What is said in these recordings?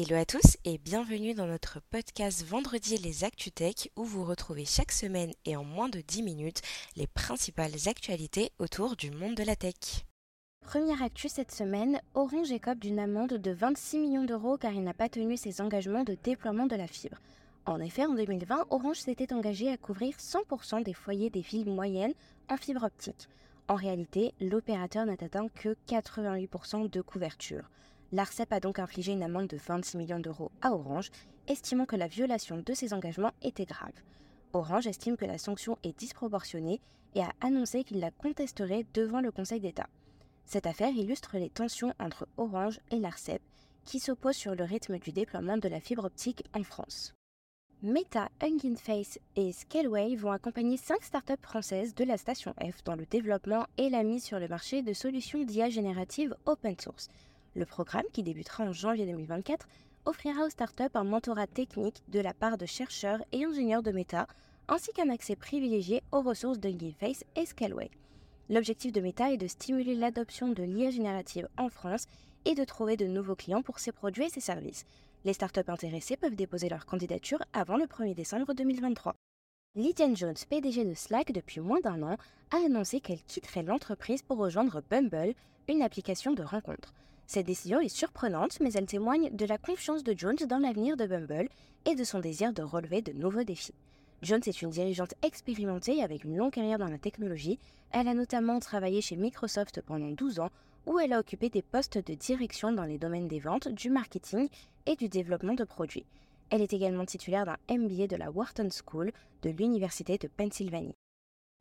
Hello à tous et bienvenue dans notre podcast Vendredi les ActuTech où vous retrouvez chaque semaine et en moins de 10 minutes les principales actualités autour du monde de la tech. Première actu cette semaine, Orange écope d'une amende de 26 millions d'euros car il n'a pas tenu ses engagements de déploiement de la fibre. En effet, en 2020, Orange s'était engagé à couvrir 100% des foyers des villes moyennes en fibre optique. En réalité, l'opérateur n'a atteint que 88% de couverture. L'ARCEP a donc infligé une amende de 26 millions d'euros à Orange, estimant que la violation de ses engagements était grave. Orange estime que la sanction est disproportionnée et a annoncé qu'il la contesterait devant le Conseil d'État. Cette affaire illustre les tensions entre Orange et l'ARCEP, qui s'opposent sur le rythme du déploiement de la fibre optique en France. Meta, Hugging Face et Scaleway vont accompagner 5 startups françaises de la station F dans le développement et la mise sur le marché de solutions d'IA générative open source. Le programme, qui débutera en janvier 2024, offrira aux startups un mentorat technique de la part de chercheurs et ingénieurs de Meta, ainsi qu'un accès privilégié aux ressources de Face et Scaleway. L'objectif de Meta est de stimuler l'adoption de l'IA générative en France et de trouver de nouveaux clients pour ses produits et ses services. Les startups intéressées peuvent déposer leur candidature avant le 1er décembre 2023. Lydian Jones, PDG de Slack depuis moins d'un an, a annoncé qu'elle quitterait l'entreprise pour rejoindre Bumble, une application de rencontre. Cette décision est surprenante, mais elle témoigne de la confiance de Jones dans l'avenir de Bumble et de son désir de relever de nouveaux défis. Jones est une dirigeante expérimentée avec une longue carrière dans la technologie. Elle a notamment travaillé chez Microsoft pendant 12 ans, où elle a occupé des postes de direction dans les domaines des ventes, du marketing et du développement de produits. Elle est également titulaire d'un MBA de la Wharton School de l'Université de Pennsylvanie.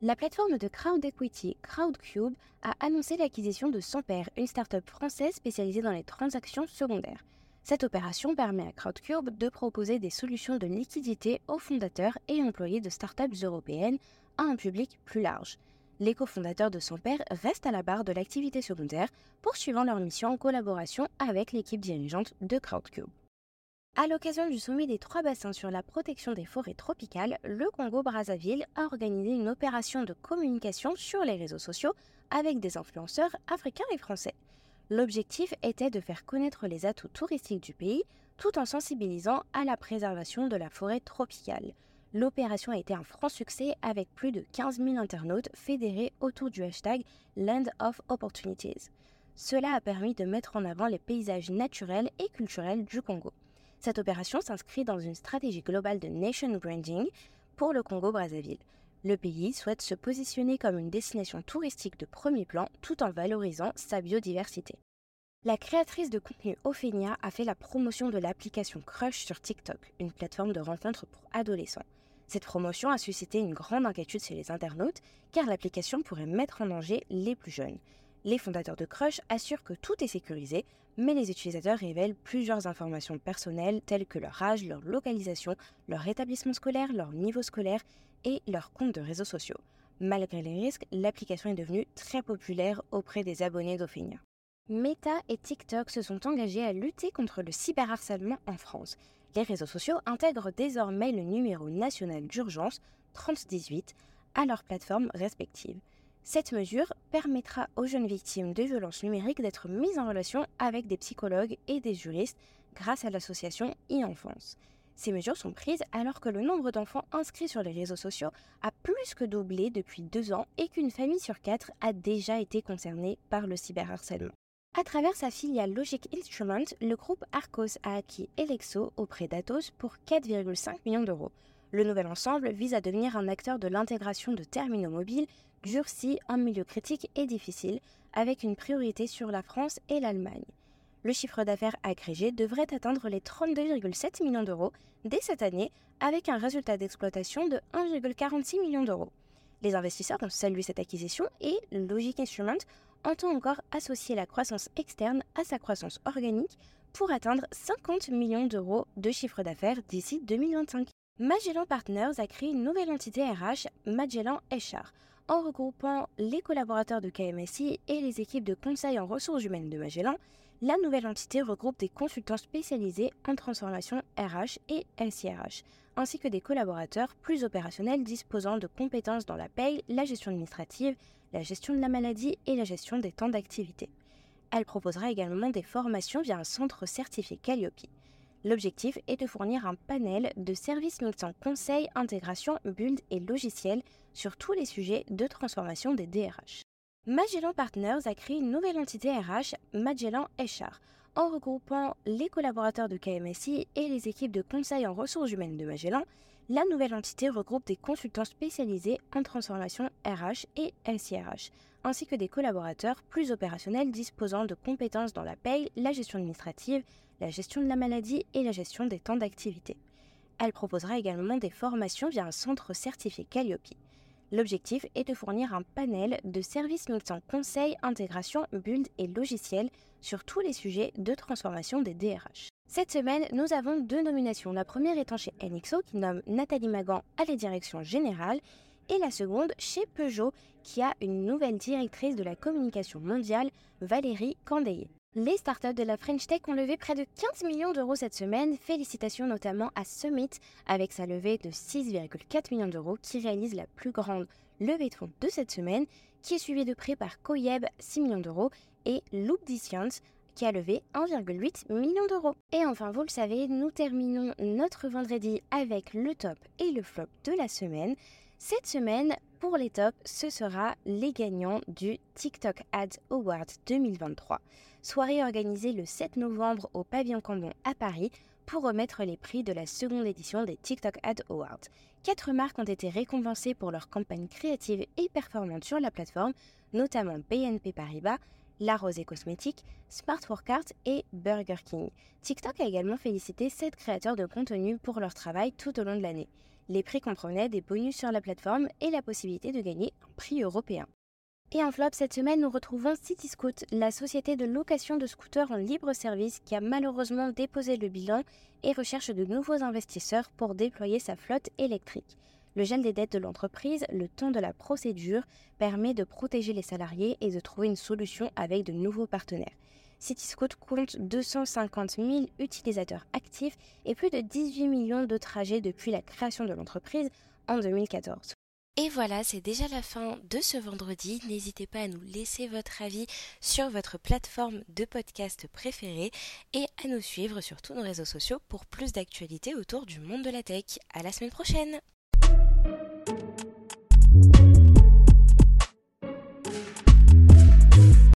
La plateforme de crowd equity Crowdcube a annoncé l'acquisition de Samper, une start-up française spécialisée dans les transactions secondaires. Cette opération permet à Crowdcube de proposer des solutions de liquidité aux fondateurs et employés de startups européennes à un public plus large. Les cofondateurs de son père restent à la barre de l'activité secondaire, poursuivant leur mission en collaboration avec l'équipe dirigeante de Crowdcube. À l'occasion du sommet des trois bassins sur la protection des forêts tropicales, le Congo-Brazzaville a organisé une opération de communication sur les réseaux sociaux avec des influenceurs africains et français. L'objectif était de faire connaître les atouts touristiques du pays tout en sensibilisant à la préservation de la forêt tropicale. L'opération a été un franc succès avec plus de 15 000 internautes fédérés autour du hashtag Land of Opportunities. Cela a permis de mettre en avant les paysages naturels et culturels du Congo. Cette opération s'inscrit dans une stratégie globale de nation branding pour le Congo-Brazzaville. Le pays souhaite se positionner comme une destination touristique de premier plan tout en valorisant sa biodiversité. La créatrice de contenu Ophénia a fait la promotion de l'application Crush sur TikTok, une plateforme de rencontres pour adolescents. Cette promotion a suscité une grande inquiétude chez les internautes car l'application pourrait mettre en danger les plus jeunes. Les fondateurs de Crush assurent que tout est sécurisé, mais les utilisateurs révèlent plusieurs informations personnelles telles que leur âge, leur localisation, leur établissement scolaire, leur niveau scolaire et leur compte de réseaux sociaux. Malgré les risques, l'application est devenue très populaire auprès des abonnés d'Ophénia. Meta et TikTok se sont engagés à lutter contre le cyberharcèlement en France. Les réseaux sociaux intègrent désormais le numéro national d'urgence 3018 à leurs plateformes respectives. Cette mesure permettra aux jeunes victimes de violences numériques d'être mises en relation avec des psychologues et des juristes grâce à l'association e-enfance. Ces mesures sont prises alors que le nombre d'enfants inscrits sur les réseaux sociaux a plus que doublé depuis deux ans et qu'une famille sur quatre a déjà été concernée par le cyberharcèlement. À travers sa filiale Logic Instrument, le groupe Arcos a acquis Elexo auprès d'Atos pour 4,5 millions d'euros. Le nouvel ensemble vise à devenir un acteur de l'intégration de terminaux mobiles durcis en milieu critique et difficile, avec une priorité sur la France et l'Allemagne. Le chiffre d'affaires agrégé devrait atteindre les 32,7 millions d'euros dès cette année, avec un résultat d'exploitation de 1,46 millions d'euros. Les investisseurs ont salué cette acquisition et Logic Instrument entend encore associer la croissance externe à sa croissance organique pour atteindre 50 millions d'euros de chiffre d'affaires d'ici 2025. Magellan Partners a créé une nouvelle entité RH, Magellan HR, en regroupant les collaborateurs de KMSI et les équipes de conseil en ressources humaines de Magellan. La nouvelle entité regroupe des consultants spécialisés en transformation RH et LCRH, ainsi que des collaborateurs plus opérationnels disposant de compétences dans la paye, la gestion administrative, la gestion de la maladie et la gestion des temps d'activité. Elle proposera également des formations via un centre certifié Calliope. L'objectif est de fournir un panel de services mixant conseil, intégration, build et logiciel sur tous les sujets de transformation des DRH. Magellan Partners a créé une nouvelle entité RH, Magellan HR, en regroupant les collaborateurs de KMSI et les équipes de conseil en ressources humaines de Magellan. La nouvelle entité regroupe des consultants spécialisés en transformation RH et SIRH, ainsi que des collaborateurs plus opérationnels disposant de compétences dans la paye, la gestion administrative, la gestion de la maladie et la gestion des temps d'activité. Elle proposera également des formations via un centre certifié Calliope. L'objectif est de fournir un panel de services mixant conseil, intégration, build et logiciel sur tous les sujets de transformation des DRH. Cette semaine, nous avons deux nominations. La première étant chez NXO qui nomme Nathalie Magan à la direction générale et la seconde chez Peugeot qui a une nouvelle directrice de la communication mondiale, Valérie Candeye. Les startups de la French Tech ont levé près de 15 millions d'euros cette semaine. Félicitations notamment à Summit avec sa levée de 6,4 millions d'euros qui réalise la plus grande levée de fonds de cette semaine, qui est suivie de près par Coyeb 6 millions d'euros et Loop qui a levé 1,8 million d'euros. Et enfin, vous le savez, nous terminons notre vendredi avec le top et le flop de la semaine. Cette semaine, pour les tops, ce sera les gagnants du TikTok Ads Award 2023. Soirée organisée le 7 novembre au Pavillon Cambon à Paris pour remettre les prix de la seconde édition des TikTok Ads Awards. Quatre marques ont été récompensées pour leur campagne créative et performante sur la plateforme, notamment BNP Paribas, La Rosée Cosmétique, Smart Workout et Burger King. TikTok a également félicité sept créateurs de contenu pour leur travail tout au long de l'année. Les prix comprenaient des bonus sur la plateforme et la possibilité de gagner un prix européen. Et en flop, cette semaine, nous retrouvons CityScoot, la société de location de scooters en libre service qui a malheureusement déposé le bilan et recherche de nouveaux investisseurs pour déployer sa flotte électrique. Le gel des dettes de l'entreprise, le temps de la procédure, permet de protéger les salariés et de trouver une solution avec de nouveaux partenaires. CityScoot compte 250 000 utilisateurs actifs et plus de 18 millions de trajets depuis la création de l'entreprise en 2014. Et voilà, c'est déjà la fin de ce vendredi. N'hésitez pas à nous laisser votre avis sur votre plateforme de podcast préférée et à nous suivre sur tous nos réseaux sociaux pour plus d'actualités autour du monde de la tech. À la semaine prochaine! Thank you